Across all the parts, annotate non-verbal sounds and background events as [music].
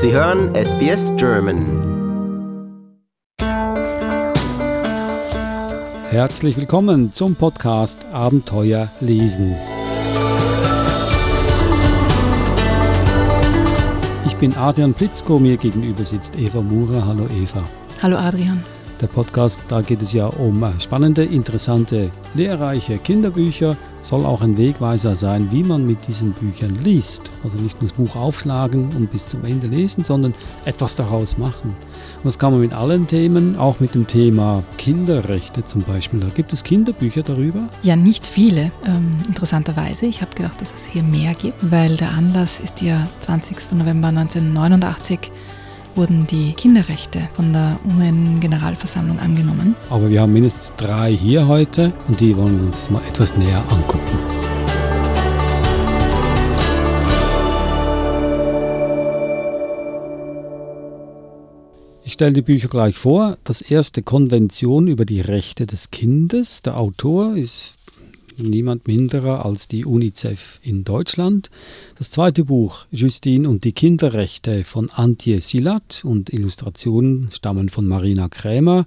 Sie hören SBS German. Herzlich willkommen zum Podcast Abenteuer lesen. Ich bin Adrian Plitzko, mir gegenüber sitzt Eva Mura. Hallo Eva. Hallo Adrian. Der Podcast, da geht es ja um spannende, interessante, lehrreiche Kinderbücher soll auch ein Wegweiser sein, wie man mit diesen Büchern liest. Also nicht nur das Buch aufschlagen und bis zum Ende lesen, sondern etwas daraus machen. Das kann man mit allen Themen, auch mit dem Thema Kinderrechte zum Beispiel. Da gibt es Kinderbücher darüber? Ja, nicht viele, ähm, interessanterweise. Ich habe gedacht, dass es hier mehr gibt, weil der Anlass ist ja 20. November 1989 wurden die Kinderrechte von der UN-Generalversammlung angenommen. Aber wir haben mindestens drei hier heute und die wollen wir uns mal etwas näher angucken. Ich stelle die Bücher gleich vor. Das erste Konvention über die Rechte des Kindes. Der Autor ist niemand minderer als die UNICEF in Deutschland. Das zweite Buch Justine und die Kinderrechte von Antje Silat und Illustrationen stammen von Marina Krämer,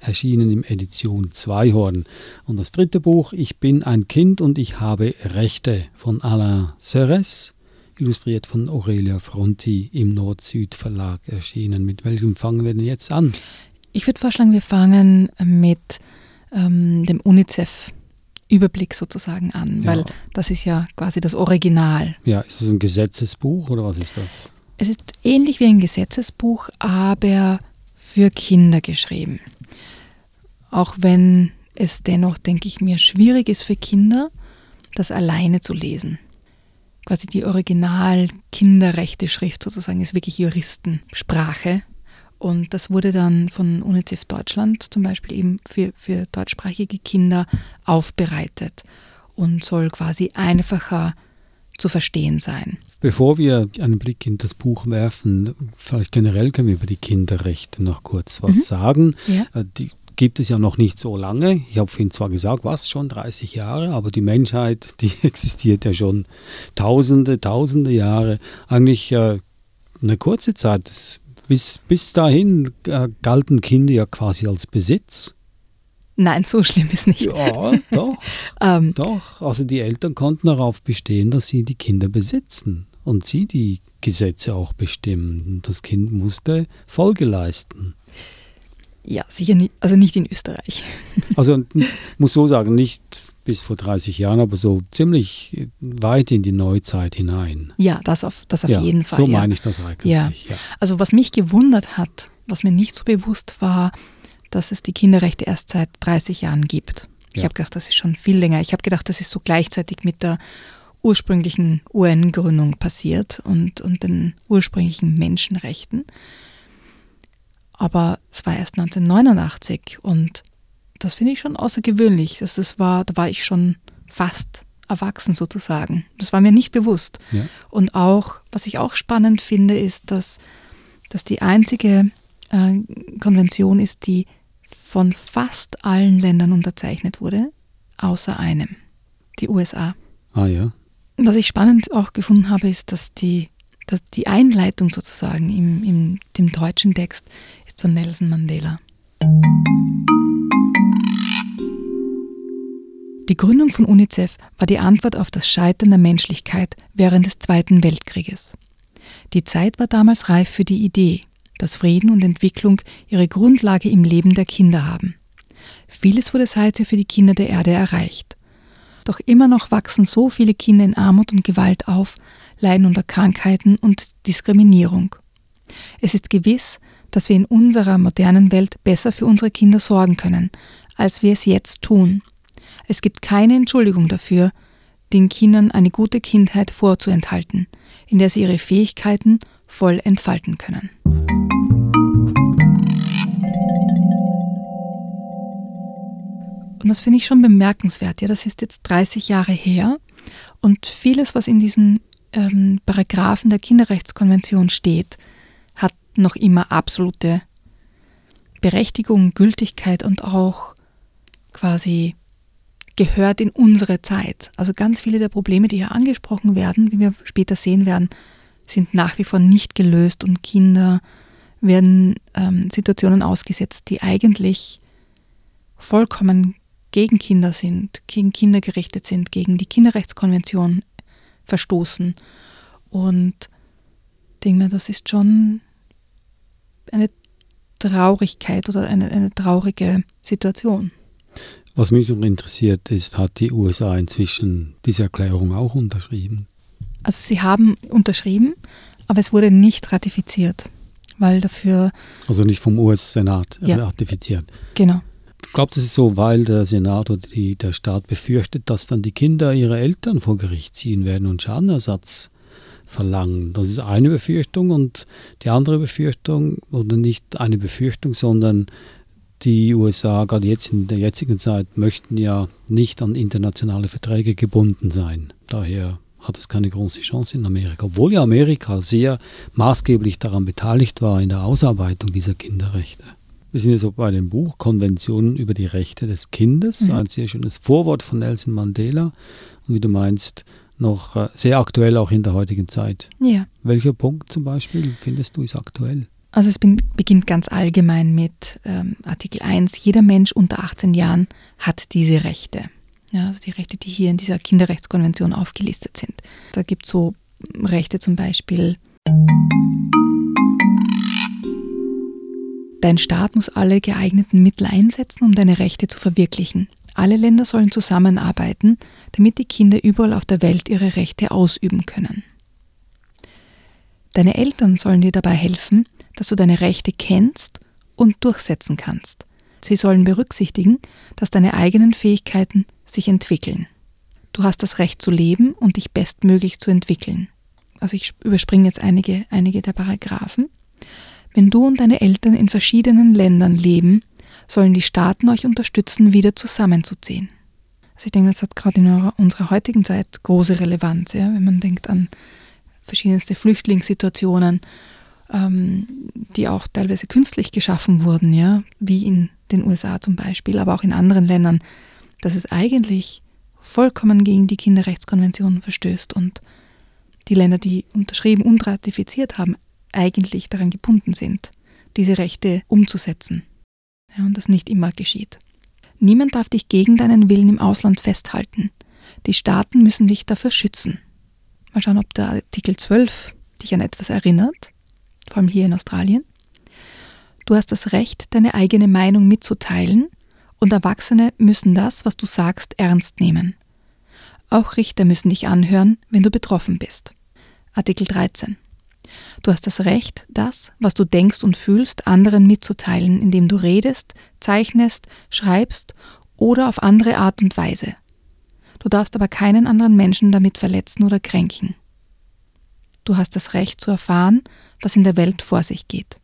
erschienen im Edition Zweihorn. Und das dritte Buch Ich bin ein Kind und ich habe Rechte von Alain Serres, illustriert von Aurelia Fronti im Nord-Süd Verlag erschienen. Mit welchem fangen wir denn jetzt an? Ich würde vorschlagen, wir fangen mit ähm, dem UNICEF Überblick sozusagen an, ja. weil das ist ja quasi das Original. Ja, ist es ein Gesetzesbuch oder was ist das? Es ist ähnlich wie ein Gesetzesbuch, aber für Kinder geschrieben. Auch wenn es dennoch, denke ich mir, schwierig ist für Kinder, das alleine zu lesen. Quasi die Original-Kinderrechte-Schrift sozusagen ist wirklich Juristensprache und das wurde dann von UNICEF Deutschland zum Beispiel eben für, für deutschsprachige Kinder aufbereitet und soll quasi einfacher zu verstehen sein. Bevor wir einen Blick in das Buch werfen, vielleicht generell können wir über die Kinderrechte noch kurz was mhm. sagen. Ja. Äh, die gibt es ja noch nicht so lange. Ich habe vorhin zwar gesagt, was schon 30 Jahre, aber die Menschheit, [laughs] die existiert ja schon tausende, tausende Jahre. Eigentlich äh, eine kurze Zeit. Das bis, bis dahin äh, galten Kinder ja quasi als Besitz. Nein, so schlimm ist nicht. Ja, doch. [laughs] ähm, doch. Also die Eltern konnten darauf bestehen, dass sie die Kinder besitzen und sie die Gesetze auch bestimmen. Das Kind musste Folge leisten. Ja, sicher nicht, also nicht in Österreich. also muss so sagen, nicht bis vor 30 Jahren, aber so ziemlich weit in die Neuzeit hinein. Ja, das auf, das auf ja, jeden Fall. So ja. meine ich das eigentlich. Ja. ja. Also was mich gewundert hat, was mir nicht so bewusst war, dass es die Kinderrechte erst seit 30 Jahren gibt. Ich habe gedacht, das ist schon viel länger. Ich habe gedacht, das ist so gleichzeitig mit der ursprünglichen UN-Gründung passiert und, und den ursprünglichen Menschenrechten. Aber es war erst 1989 und das finde ich schon außergewöhnlich. Das, das war, da war ich schon fast erwachsen sozusagen. Das war mir nicht bewusst. Ja. Und auch, was ich auch spannend finde, ist, dass, dass die einzige äh, Konvention ist, die von fast allen Ländern unterzeichnet wurde, außer einem, die USA. Ah ja. Was ich spannend auch gefunden habe, ist, dass die, dass die Einleitung sozusagen im, im dem deutschen Text ist von Nelson Mandela. Die Gründung von UNICEF war die Antwort auf das Scheitern der Menschlichkeit während des Zweiten Weltkrieges. Die Zeit war damals reif für die Idee, dass Frieden und Entwicklung ihre Grundlage im Leben der Kinder haben. Vieles wurde seither für die Kinder der Erde erreicht. Doch immer noch wachsen so viele Kinder in Armut und Gewalt auf, leiden unter Krankheiten und Diskriminierung. Es ist gewiss, dass wir in unserer modernen Welt besser für unsere Kinder sorgen können, als wir es jetzt tun. Es gibt keine Entschuldigung dafür, den Kindern eine gute Kindheit vorzuenthalten, in der sie ihre Fähigkeiten voll entfalten können. Und das finde ich schon bemerkenswert. Ja, das ist jetzt 30 Jahre her und vieles, was in diesen ähm, Paragraphen der Kinderrechtskonvention steht, hat noch immer absolute Berechtigung, Gültigkeit und auch quasi gehört in unsere Zeit. Also ganz viele der Probleme, die hier angesprochen werden, wie wir später sehen werden, sind nach wie vor nicht gelöst und Kinder werden ähm, Situationen ausgesetzt, die eigentlich vollkommen gegen Kinder sind, gegen Kinder gerichtet sind, gegen die Kinderrechtskonvention verstoßen. Und ich denke mir, das ist schon eine Traurigkeit oder eine, eine traurige Situation. Was mich noch interessiert ist, hat die USA inzwischen diese Erklärung auch unterschrieben? Also sie haben unterschrieben, aber es wurde nicht ratifiziert, weil dafür... Also nicht vom US-Senat Ja. ratifiziert. Genau. Ich glaube, das ist so, weil der Senat oder die, der Staat befürchtet, dass dann die Kinder ihre Eltern vor Gericht ziehen werden und Schadenersatz verlangen. Das ist eine Befürchtung und die andere Befürchtung, oder nicht eine Befürchtung, sondern die USA, gerade jetzt in der jetzigen Zeit, möchten ja nicht an internationale Verträge gebunden sein. Daher hat es keine große Chance in Amerika, obwohl ja Amerika sehr maßgeblich daran beteiligt war in der Ausarbeitung dieser Kinderrechte. Wir sind jetzt auch bei dem Buch Konventionen über die Rechte des Kindes, Mhm. ein sehr schönes Vorwort von Nelson Mandela und wie du meinst, noch äh, sehr aktuell auch in der heutigen Zeit. Ja. Welcher Punkt zum Beispiel findest du ist aktuell? Also es beginnt ganz allgemein mit ähm, Artikel 1, jeder Mensch unter 18 Jahren hat diese Rechte. Ja, also die Rechte, die hier in dieser Kinderrechtskonvention aufgelistet sind. Da gibt es so Rechte zum Beispiel, dein Staat muss alle geeigneten Mittel einsetzen, um deine Rechte zu verwirklichen. Alle Länder sollen zusammenarbeiten, damit die Kinder überall auf der Welt ihre Rechte ausüben können. Deine Eltern sollen dir dabei helfen, dass du deine Rechte kennst und durchsetzen kannst. Sie sollen berücksichtigen, dass deine eigenen Fähigkeiten sich entwickeln. Du hast das Recht zu leben und dich bestmöglich zu entwickeln. Also ich überspringe jetzt einige, einige der Paragraphen. Wenn du und deine Eltern in verschiedenen Ländern leben, sollen die Staaten euch unterstützen, wieder zusammenzuziehen. Also ich denke, das hat gerade in unserer heutigen Zeit große Relevanz, ja, wenn man denkt an verschiedenste Flüchtlingssituationen, ähm, die auch teilweise künstlich geschaffen wurden, ja, wie in den USA zum Beispiel, aber auch in anderen Ländern, dass es eigentlich vollkommen gegen die Kinderrechtskonvention verstößt und die Länder, die unterschrieben und ratifiziert haben, eigentlich daran gebunden sind, diese Rechte umzusetzen. Ja, und das nicht immer geschieht. Niemand darf dich gegen deinen Willen im Ausland festhalten. Die Staaten müssen dich dafür schützen. Mal schauen, ob der Artikel 12 dich an etwas erinnert, vor allem hier in Australien. Du hast das Recht, deine eigene Meinung mitzuteilen und Erwachsene müssen das, was du sagst, ernst nehmen. Auch Richter müssen dich anhören, wenn du betroffen bist. Artikel 13. Du hast das Recht, das, was du denkst und fühlst, anderen mitzuteilen, indem du redest, zeichnest, schreibst oder auf andere Art und Weise. Du darfst aber keinen anderen Menschen damit verletzen oder kränken. Du hast das Recht zu erfahren, was in der Welt vor sich geht.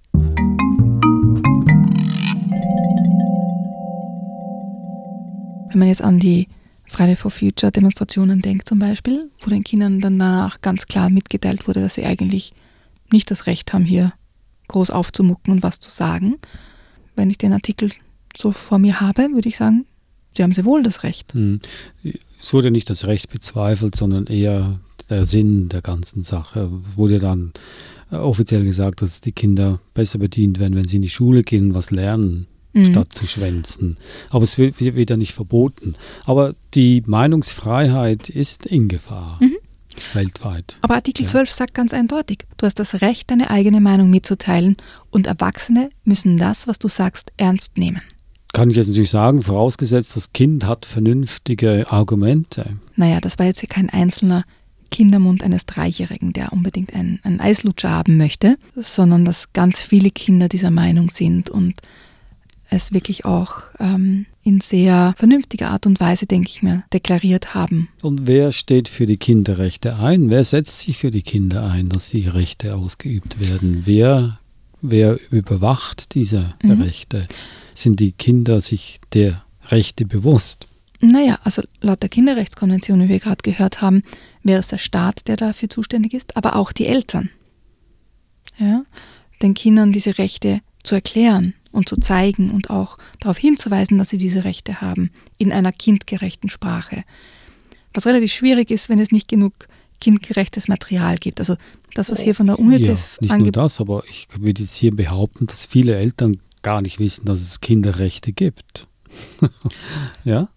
Wenn man jetzt an die Friday for Future Demonstrationen denkt zum Beispiel, wo den Kindern dann danach ganz klar mitgeteilt wurde, dass sie eigentlich nicht das Recht haben, hier groß aufzumucken und was zu sagen. Wenn ich den Artikel so vor mir habe, würde ich sagen, sie haben sehr wohl das Recht. Hm. Es wurde nicht das Recht bezweifelt, sondern eher der Sinn der ganzen Sache. Es wurde dann offiziell gesagt, dass die Kinder besser bedient werden, wenn sie in die Schule gehen und was lernen, Mhm. statt zu schwänzen. Aber es wird wieder nicht verboten. Aber die Meinungsfreiheit ist in Gefahr. Mhm. Weltweit. Aber Artikel Ja. 12 sagt ganz eindeutig, du hast das Recht, deine eigene Meinung mitzuteilen und Erwachsene müssen das, was du sagst, ernst nehmen. Kann ich jetzt natürlich sagen, vorausgesetzt, das Kind hat vernünftige Argumente. Naja, das war jetzt hier kein einzelner Kindermund eines Dreijährigen, der unbedingt einen, einen Eislutscher haben möchte, sondern dass ganz viele Kinder dieser Meinung sind und es wirklich auch ähm, in sehr vernünftiger Art und Weise, denke ich mir, deklariert haben. Und wer steht für die Kinderrechte ein? Wer setzt sich für die Kinder ein, dass die Rechte ausgeübt werden? Wer, wer überwacht diese Mhm. Rechte? Sind die Kinder sich der Rechte bewusst? Naja, also laut der Kinderrechtskonvention, wie wir gerade gehört haben, wäre es der Staat, der dafür zuständig ist, aber auch die Eltern. Ja, den Kindern diese Rechte zu erklären und zu zeigen und auch darauf hinzuweisen, dass sie diese Rechte haben, in einer kindgerechten Sprache. Was relativ schwierig ist, wenn es nicht genug kindgerechtes Material gibt. Also das, was hier von der UNICEF ja, Nicht nur das, aber ich würde jetzt hier behaupten, dass viele Eltern gar nicht wissen, dass es Kinderrechte gibt. [laughs] ja?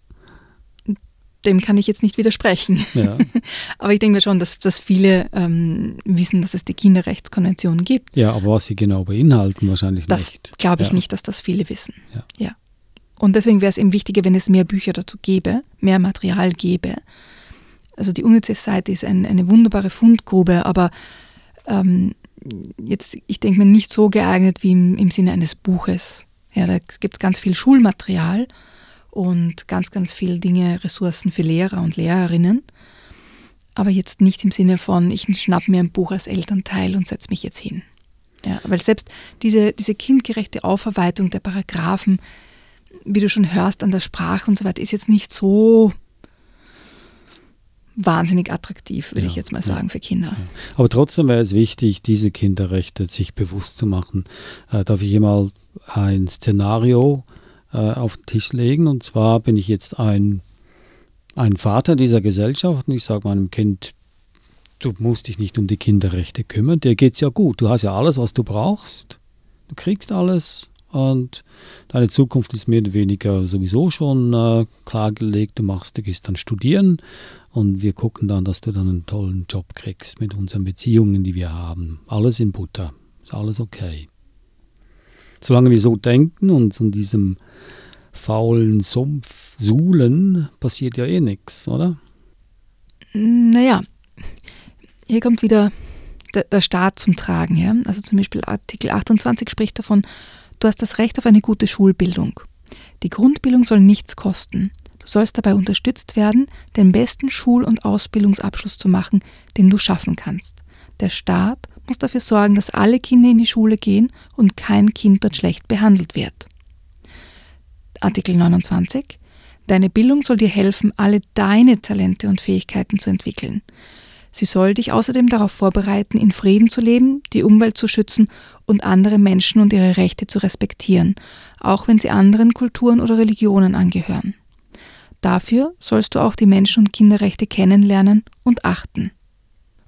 Dem kann ich jetzt nicht widersprechen. Ja. [laughs] aber ich denke schon, dass, dass viele ähm, wissen, dass es die Kinderrechtskonvention gibt. Ja, aber was sie genau beinhalten, wahrscheinlich das nicht. Das glaube ich ja. nicht, dass das viele wissen. Ja. ja. Und deswegen wäre es eben wichtiger, wenn es mehr Bücher dazu gäbe, mehr Material gäbe. Also die UNICEF-Seite ist ein, eine wunderbare Fundgrube, aber ähm, jetzt, ich denke mir, nicht so geeignet wie im, im Sinne eines Buches. Ja, da gibt es ganz viel Schulmaterial und ganz, ganz viele Dinge, Ressourcen für Lehrer und Lehrerinnen. Aber jetzt nicht im Sinne von, ich schnapp mir ein Buch als Elternteil und setze mich jetzt hin. Ja, weil selbst diese, diese kindgerechte Aufarbeitung der Paragraphen, wie du schon hörst, an der Sprache und so weiter, ist jetzt nicht so wahnsinnig attraktiv, würde ja, ich jetzt mal sagen, ja, für Kinder. Ja. Aber trotzdem wäre es wichtig, diese Kinderrechte sich bewusst zu machen. Äh, darf ich hier mal ein Szenario äh, auf den Tisch legen? Und zwar bin ich jetzt ein, ein Vater dieser Gesellschaft und ich sage meinem Kind, du musst dich nicht um die Kinderrechte kümmern, dir geht es ja gut, du hast ja alles, was du brauchst, du kriegst alles, und deine Zukunft ist mehr oder weniger sowieso schon äh, klargelegt. Du machst, du gehst dann studieren und wir gucken dann, dass du dann einen tollen Job kriegst mit unseren Beziehungen, die wir haben. Alles in Butter. Ist alles okay. Solange wir so denken und in diesem faulen Sumpf suhlen, passiert ja eh nichts, oder? Naja, hier kommt wieder der, der Staat zum Tragen. Ja? Also zum Beispiel Artikel 28 spricht davon, Du hast das Recht auf eine gute Schulbildung. Die Grundbildung soll nichts kosten. Du sollst dabei unterstützt werden, den besten Schul- und Ausbildungsabschluss zu machen, den du schaffen kannst. Der Staat muss dafür sorgen, dass alle Kinder in die Schule gehen und kein Kind dort schlecht behandelt wird. Artikel 29. Deine Bildung soll dir helfen, alle deine Talente und Fähigkeiten zu entwickeln. Sie soll dich außerdem darauf vorbereiten, in Frieden zu leben, die Umwelt zu schützen und andere Menschen und ihre Rechte zu respektieren, auch wenn sie anderen Kulturen oder Religionen angehören. Dafür sollst du auch die Menschen- und Kinderrechte kennenlernen und achten.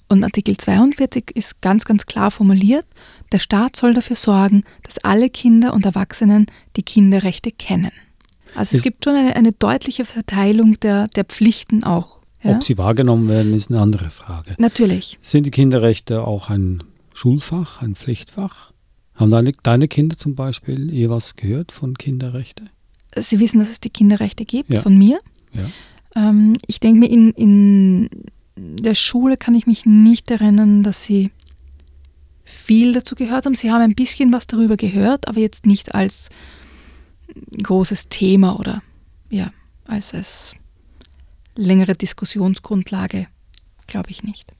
Und Artikel 42 ist ganz, ganz klar formuliert, der Staat soll dafür sorgen, dass alle Kinder und Erwachsenen die Kinderrechte kennen. Also es, es gibt schon eine, eine deutliche Verteilung der, der Pflichten auch ja? Ob sie wahrgenommen werden, ist eine andere Frage. Natürlich. Sind die Kinderrechte auch ein Schulfach, ein Pflichtfach? Haben deine, deine Kinder zum Beispiel je was gehört von Kinderrechte? Sie wissen, dass es die Kinderrechte gibt, ja. von mir. Ja. Ähm, ich denke mir, in, in der Schule kann ich mich nicht erinnern, dass sie viel dazu gehört haben. Sie haben ein bisschen was darüber gehört, aber jetzt nicht als großes Thema oder ja, als, als längere Diskussionsgrundlage, glaube ich nicht.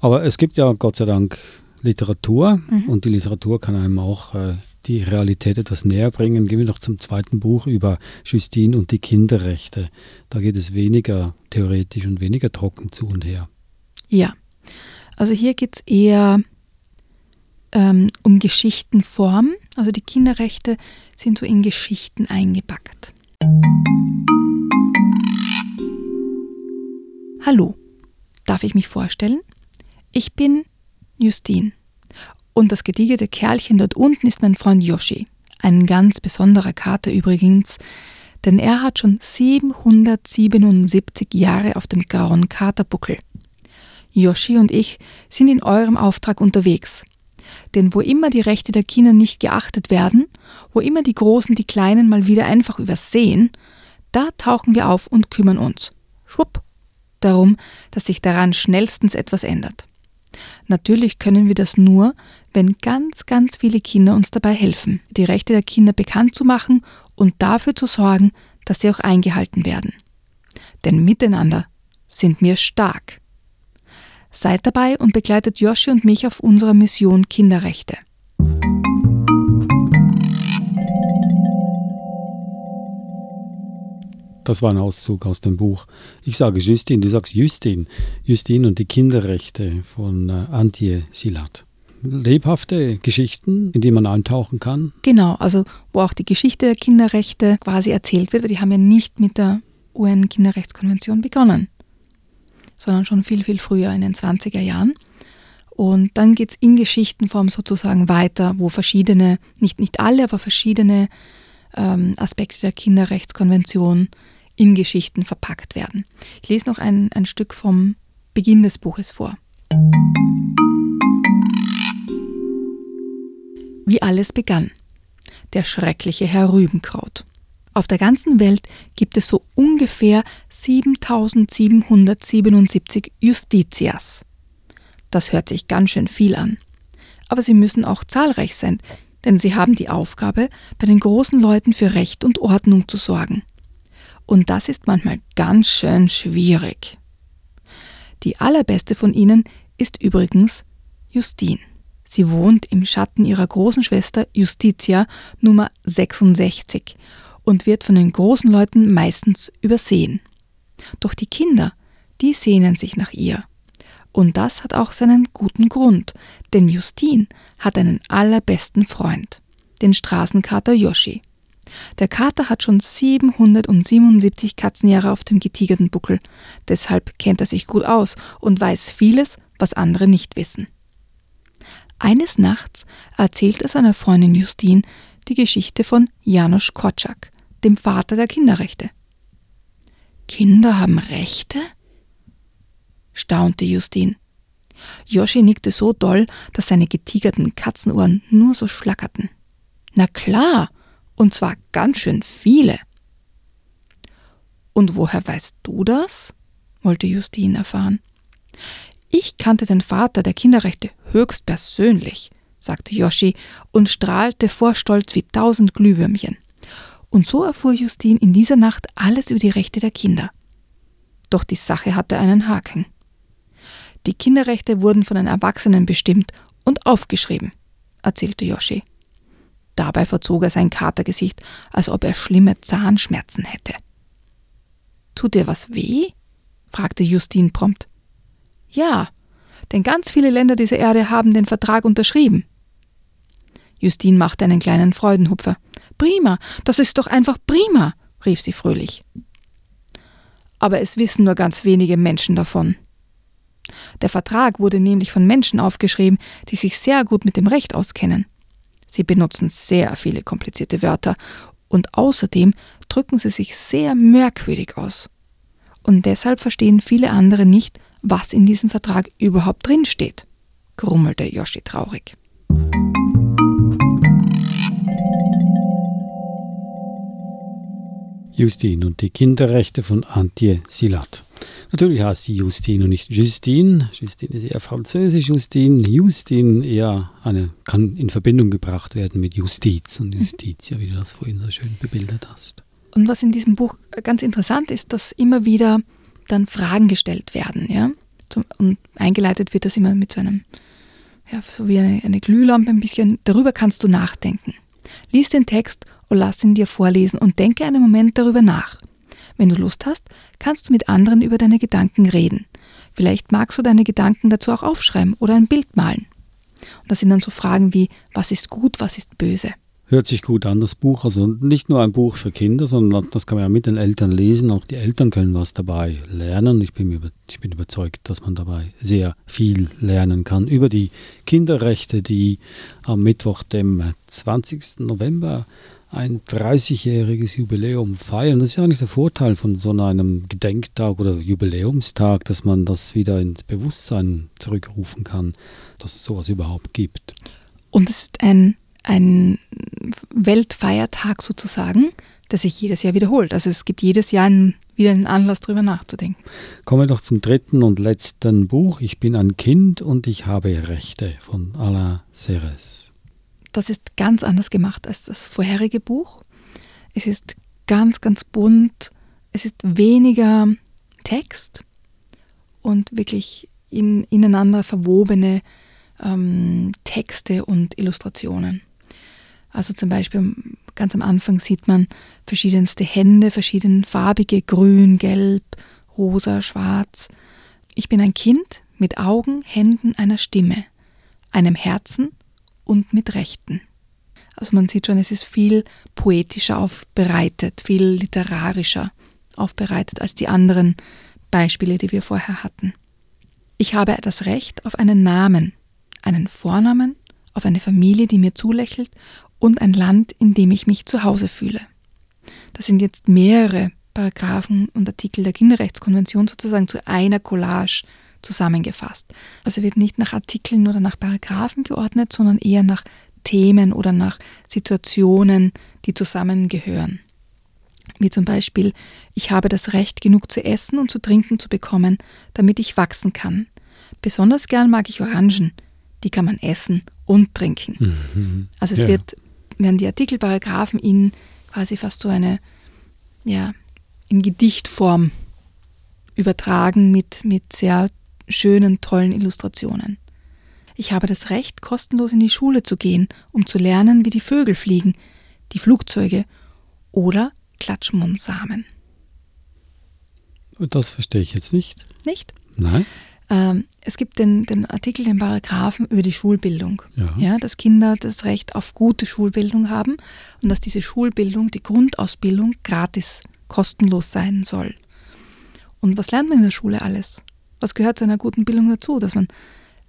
Aber es gibt ja Gott sei Dank Literatur mhm. und die Literatur kann einem auch äh, die Realität etwas näher bringen. Gehen wir noch zum zweiten Buch über Justine und die Kinderrechte. Da geht es weniger theoretisch und weniger trocken zu und her. Ja, also hier geht es eher ähm, um Geschichtenform. Also die Kinderrechte sind so in Geschichten eingepackt. Hallo, darf ich mich vorstellen? Ich bin Justine. Und das gediegete Kerlchen dort unten ist mein Freund Yoshi. Ein ganz besonderer Kater übrigens, denn er hat schon 777 Jahre auf dem grauen Katerbuckel. Yoshi und ich sind in eurem Auftrag unterwegs. Denn wo immer die Rechte der Kinder nicht geachtet werden, wo immer die Großen die Kleinen mal wieder einfach übersehen, da tauchen wir auf und kümmern uns. Schwupp, darum, dass sich daran schnellstens etwas ändert. Natürlich können wir das nur, wenn ganz, ganz viele Kinder uns dabei helfen, die Rechte der Kinder bekannt zu machen und dafür zu sorgen, dass sie auch eingehalten werden. Denn miteinander sind wir stark. Seid dabei und begleitet Joshi und mich auf unserer Mission Kinderrechte. Das war ein Auszug aus dem Buch. Ich sage Justin, du sagst Justin. Justin und die Kinderrechte von äh, Antje Silat. Lebhafte Geschichten, in die man eintauchen kann. Genau, also wo auch die Geschichte der Kinderrechte quasi erzählt wird, weil die haben ja nicht mit der UN-Kinderrechtskonvention begonnen. sondern schon viel, viel früher in den 20er Jahren. Und dann geht es in Geschichtenform sozusagen weiter, wo verschiedene, nicht, nicht alle, aber verschiedene ähm, Aspekte der Kinderrechtskonvention in Geschichten verpackt werden. Ich lese noch ein, ein Stück vom Beginn des Buches vor. Wie alles begann. Der schreckliche Herr Rübenkraut. Auf der ganzen Welt gibt es so ungefähr 7777 Justitias. Das hört sich ganz schön viel an. Aber sie müssen auch zahlreich sein, denn sie haben die Aufgabe, bei den großen Leuten für Recht und Ordnung zu sorgen. Und das ist manchmal ganz schön schwierig. Die allerbeste von ihnen ist übrigens Justine. Sie wohnt im Schatten ihrer großen Schwester Justitia Nummer 66 und wird von den großen Leuten meistens übersehen. Doch die Kinder, die sehnen sich nach ihr. Und das hat auch seinen guten Grund, denn Justin hat einen allerbesten Freund, den Straßenkater Yoshi. Der Kater hat schon 777 Katzenjahre auf dem getigerten Buckel, deshalb kennt er sich gut aus und weiß vieles, was andere nicht wissen. Eines Nachts erzählt er seiner Freundin Justin die Geschichte von Janusz Korczak, dem Vater der Kinderrechte. Kinder haben Rechte? staunte Justin. Yoshi nickte so doll, dass seine getigerten Katzenohren nur so schlackerten. Na klar, und zwar ganz schön viele. Und woher weißt du das? wollte Justin erfahren. Ich kannte den Vater der Kinderrechte höchst persönlich, sagte Yoshi und strahlte vor Stolz wie tausend Glühwürmchen. Und so erfuhr Justin in dieser Nacht alles über die Rechte der Kinder. Doch die Sache hatte einen Haken. Die Kinderrechte wurden von den Erwachsenen bestimmt und aufgeschrieben, erzählte Yoshi. Dabei verzog er sein Katergesicht, als ob er schlimme Zahnschmerzen hätte. Tut dir was weh? fragte Justin prompt. Ja, denn ganz viele Länder dieser Erde haben den Vertrag unterschrieben. Justin machte einen kleinen Freudenhupfer. Prima, das ist doch einfach prima, rief sie fröhlich. Aber es wissen nur ganz wenige Menschen davon. Der Vertrag wurde nämlich von Menschen aufgeschrieben, die sich sehr gut mit dem Recht auskennen. Sie benutzen sehr viele komplizierte Wörter und außerdem drücken sie sich sehr merkwürdig aus. Und deshalb verstehen viele andere nicht, was in diesem Vertrag überhaupt drinsteht, grummelte Yoshi traurig. Justin und die Kinderrechte von Antje Silat. Natürlich heißt sie Justin und nicht Justine. Justine ist eher französisch, Justine. Justin eher eine, kann in Verbindung gebracht werden mit Justiz und Justitia, wie du das vorhin so schön bebildert hast. Und was in diesem Buch ganz interessant ist, dass immer wieder dann Fragen gestellt werden, ja. Und eingeleitet wird das immer mit so einem, ja, so wie eine, eine Glühlampe ein bisschen. Darüber kannst du nachdenken. Lies den Text und lass ihn dir vorlesen und denke einen Moment darüber nach. Wenn du Lust hast, kannst du mit anderen über deine Gedanken reden. Vielleicht magst du deine Gedanken dazu auch aufschreiben oder ein Bild malen. Und das sind dann so Fragen wie, was ist gut, was ist böse? Hört sich gut an, das Buch. Also nicht nur ein Buch für Kinder, sondern das kann man ja mit den Eltern lesen. Auch die Eltern können was dabei lernen. Ich bin, über, ich bin überzeugt, dass man dabei sehr viel lernen kann über die Kinderrechte, die am Mittwoch, dem 20. November, ein 30-jähriges Jubiläum feiern. Das ist ja eigentlich der Vorteil von so einem Gedenktag oder Jubiläumstag, dass man das wieder ins Bewusstsein zurückrufen kann, dass es sowas überhaupt gibt. Und es ist ein ein Weltfeiertag sozusagen, der sich jedes Jahr wiederholt. Also es gibt jedes Jahr einen, wieder einen Anlass, darüber nachzudenken. Kommen wir doch zum dritten und letzten Buch. Ich bin ein Kind und ich habe Rechte von Alain Serres. Das ist ganz anders gemacht als das vorherige Buch. Es ist ganz, ganz bunt. Es ist weniger Text und wirklich in, ineinander verwobene ähm, Texte und Illustrationen. Also zum Beispiel ganz am Anfang sieht man verschiedenste Hände, verschiedenfarbige, grün, gelb, rosa, schwarz. Ich bin ein Kind mit Augen, Händen, einer Stimme, einem Herzen und mit Rechten. Also man sieht schon, es ist viel poetischer aufbereitet, viel literarischer aufbereitet als die anderen Beispiele, die wir vorher hatten. Ich habe das Recht auf einen Namen, einen Vornamen, auf eine Familie, die mir zulächelt und ein Land, in dem ich mich zu Hause fühle. Das sind jetzt mehrere Paragraphen und Artikel der Kinderrechtskonvention sozusagen zu einer Collage zusammengefasst. Also wird nicht nach Artikeln oder nach Paragraphen geordnet, sondern eher nach Themen oder nach Situationen, die zusammengehören. Wie zum Beispiel, ich habe das Recht, genug zu essen und zu trinken zu bekommen, damit ich wachsen kann. Besonders gern mag ich Orangen, die kann man essen und trinken. Mhm. Also es ja. wird, werden die Artikelparagraphen in quasi fast so eine, ja, in Gedichtform übertragen mit, mit sehr schönen, tollen Illustrationen. Ich habe das Recht, kostenlos in die Schule zu gehen, um zu lernen, wie die Vögel fliegen, die Flugzeuge oder Klatschmundsamen. Das verstehe ich jetzt nicht. Nicht? Nein. Ähm, es gibt den, den Artikel, den Paragraphen über die Schulbildung. Ja. ja. Dass Kinder das Recht auf gute Schulbildung haben und dass diese Schulbildung, die Grundausbildung, gratis, kostenlos sein soll. Und was lernt man in der Schule alles? Was gehört zu einer guten Bildung dazu? Dass man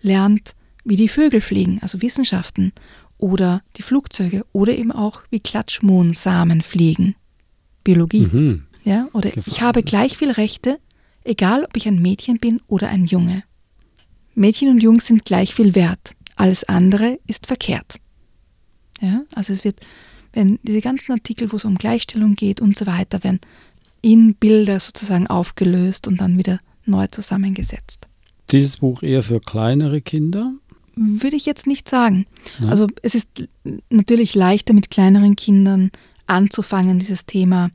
lernt, wie die Vögel fliegen, also Wissenschaften, oder die Flugzeuge, oder eben auch wie Klatschmohnsamen fliegen, Biologie. Mhm. Ja, oder Gefallen. ich habe gleich viel Rechte, egal ob ich ein Mädchen bin oder ein Junge. Mädchen und Jungs sind gleich viel wert. Alles andere ist verkehrt. Ja, also es wird, wenn diese ganzen Artikel, wo es um Gleichstellung geht und so weiter, werden in Bilder sozusagen aufgelöst und dann wieder neu zusammengesetzt. Dieses Buch eher für kleinere Kinder? Würde ich jetzt nicht sagen. Ja. Also es ist natürlich leichter mit kleineren Kindern anzufangen, dieses Thema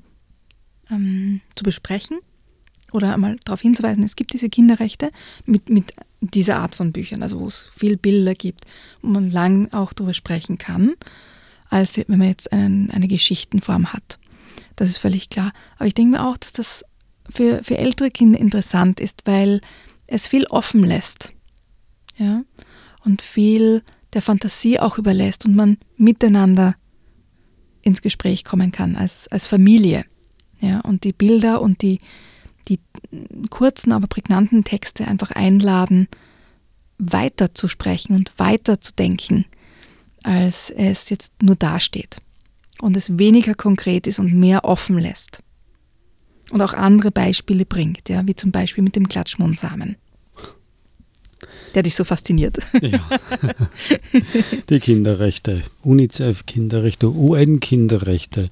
ähm, zu besprechen oder einmal darauf hinzuweisen, es gibt diese Kinderrechte mit, mit dieser Art von Büchern, also wo es viel Bilder gibt, wo man lang auch darüber sprechen kann, als wenn man jetzt einen, eine Geschichtenform hat. Das ist völlig klar. Aber ich denke mir auch, dass das für, für ältere Kinder interessant ist, weil es viel offen lässt. Ja? Und viel der Fantasie auch überlässt und man miteinander ins Gespräch kommen kann als, als Familie. Ja? Und die Bilder und die, die kurzen, aber prägnanten Texte einfach einladen, weiter zu sprechen und weiter zu denken, als es jetzt nur dasteht. Und es weniger konkret ist und mehr offen lässt und auch andere Beispiele bringt, ja, wie zum Beispiel mit dem Klatschmohnsamen. Der dich so fasziniert. Ja. [laughs] Die Kinderrechte, UNICEF-Kinderrechte, UN-Kinderrechte,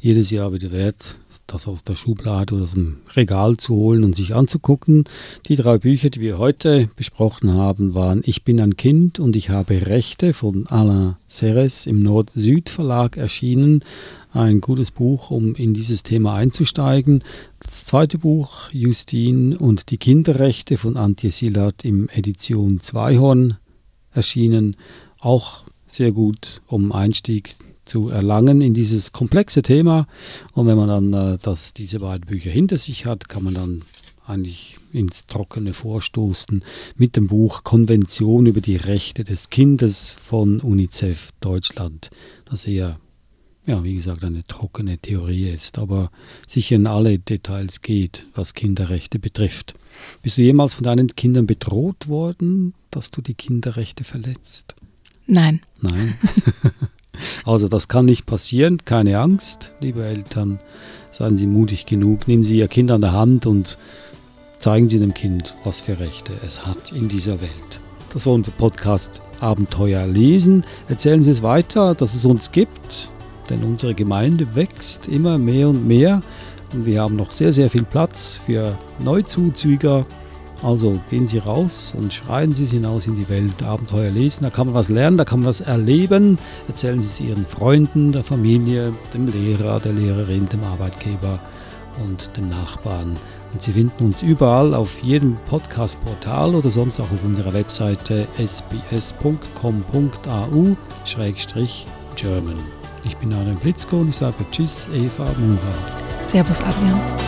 jedes Jahr wieder wert, das aus der Schublade oder aus dem Regal zu holen und sich anzugucken. Die drei Bücher, die wir heute besprochen haben, waren Ich bin ein Kind und ich habe Rechte von Alain Serres im Nord-Süd-Verlag erschienen. Ein gutes Buch, um in dieses Thema einzusteigen. Das zweite Buch, Justin und die Kinderrechte von Antje Silat im Edition Zweihorn erschienen. Auch sehr gut, um Einstieg zu erlangen in dieses komplexe Thema. Und wenn man dann äh, das, diese beiden Bücher hinter sich hat, kann man dann eigentlich ins Trockene vorstoßen mit dem Buch Konvention über die Rechte des Kindes von UNICEF Deutschland, das eher, ja, wie gesagt, eine trockene Theorie ist, aber sicher in alle Details geht, was Kinderrechte betrifft. Bist du jemals von deinen Kindern bedroht worden, dass du die Kinderrechte verletzt? Nein. Nein. [laughs] Also das kann nicht passieren, keine Angst, liebe Eltern. Seien Sie mutig genug, nehmen Sie Ihr Kind an der Hand und zeigen Sie dem Kind, was für Rechte es hat in dieser Welt. Das war unser Podcast Abenteuer lesen. Erzählen Sie es weiter, dass es uns gibt, denn unsere Gemeinde wächst immer mehr und mehr und wir haben noch sehr, sehr viel Platz für Neuzuzüger also gehen Sie raus und schreien Sie es hinaus in die Welt, Abenteuer lesen, da kann man was lernen, da kann man was erleben. Erzählen Sie es Ihren Freunden, der Familie, dem Lehrer, der Lehrerin, dem Arbeitgeber und dem Nachbarn. Und Sie finden uns überall auf jedem Podcast-Portal oder sonst auch auf unserer Webseite sbs.com.au-german. Ich bin Adrian Blitzko und ich sage Tschüss, Eva Murat. Servus, Adrian.